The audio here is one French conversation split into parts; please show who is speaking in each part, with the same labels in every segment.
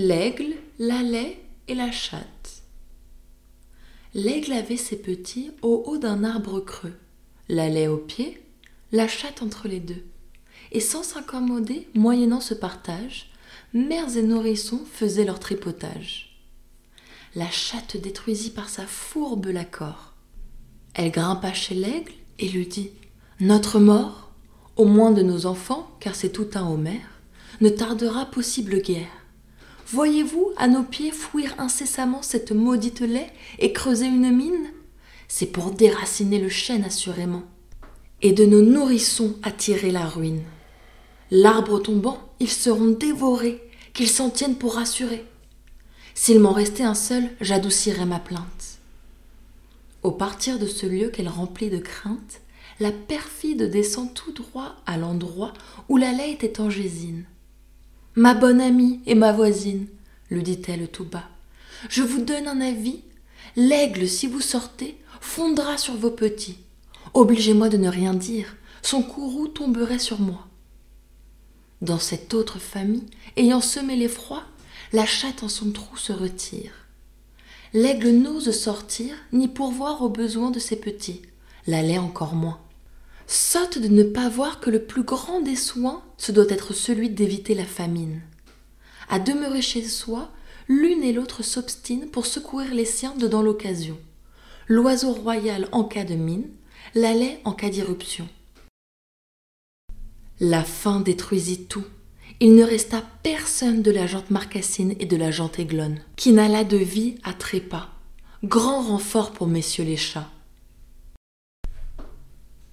Speaker 1: L'aigle, la et la chatte. L'aigle avait ses petits au haut d'un arbre creux, la laie au pied, la chatte entre les deux. Et sans s'accommoder, moyennant ce partage, mères et nourrissons faisaient leur tripotage. La chatte détruisit par sa fourbe l'accord. Elle grimpa chez l'aigle et lui dit Notre mort, au moins de nos enfants, car c'est tout un Homère, ne tardera possible guère. Voyez-vous à nos pieds fouir incessamment cette maudite lait et creuser une mine? C'est pour déraciner le chêne assurément, et de nos nourrissons attirer la ruine. L'arbre tombant, ils seront dévorés, qu'ils s'en tiennent pour rassurer. S'il m'en restait un seul, j'adoucirais ma plainte. Au partir de ce lieu qu'elle remplit de crainte, la perfide descend tout droit à l'endroit où la lait était en gésine. Ma bonne amie et ma voisine, lui dit-elle tout bas, je vous donne un avis. L'aigle, si vous sortez, fondra sur vos petits. Obligez-moi de ne rien dire, son courroux tomberait sur moi. Dans cette autre famille, ayant semé l'effroi, la chatte en son trou se retire. L'aigle n'ose sortir ni pourvoir aux besoins de ses petits, la lait encore moins sotte de ne pas voir que le plus grand des soins, ce doit être celui d'éviter la famine. À demeurer chez soi, l'une et l'autre s'obstinent pour secourir les siens dedans l'occasion. L'oiseau royal en cas de mine, la lait en cas d'irruption. La faim détruisit tout. Il ne resta personne de la jante marcassine et de la jante aiglonne, qui n'alla de vie à trépas. Grand renfort pour messieurs les chats.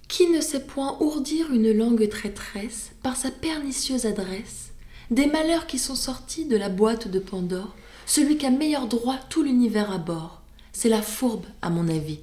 Speaker 1: Qui ne sait point ourdir une langue traîtresse par sa pernicieuse adresse? Des malheurs qui sont sortis de la boîte de Pandore, celui qu'a meilleur droit tout l'univers à. C'est la fourbe, à mon avis.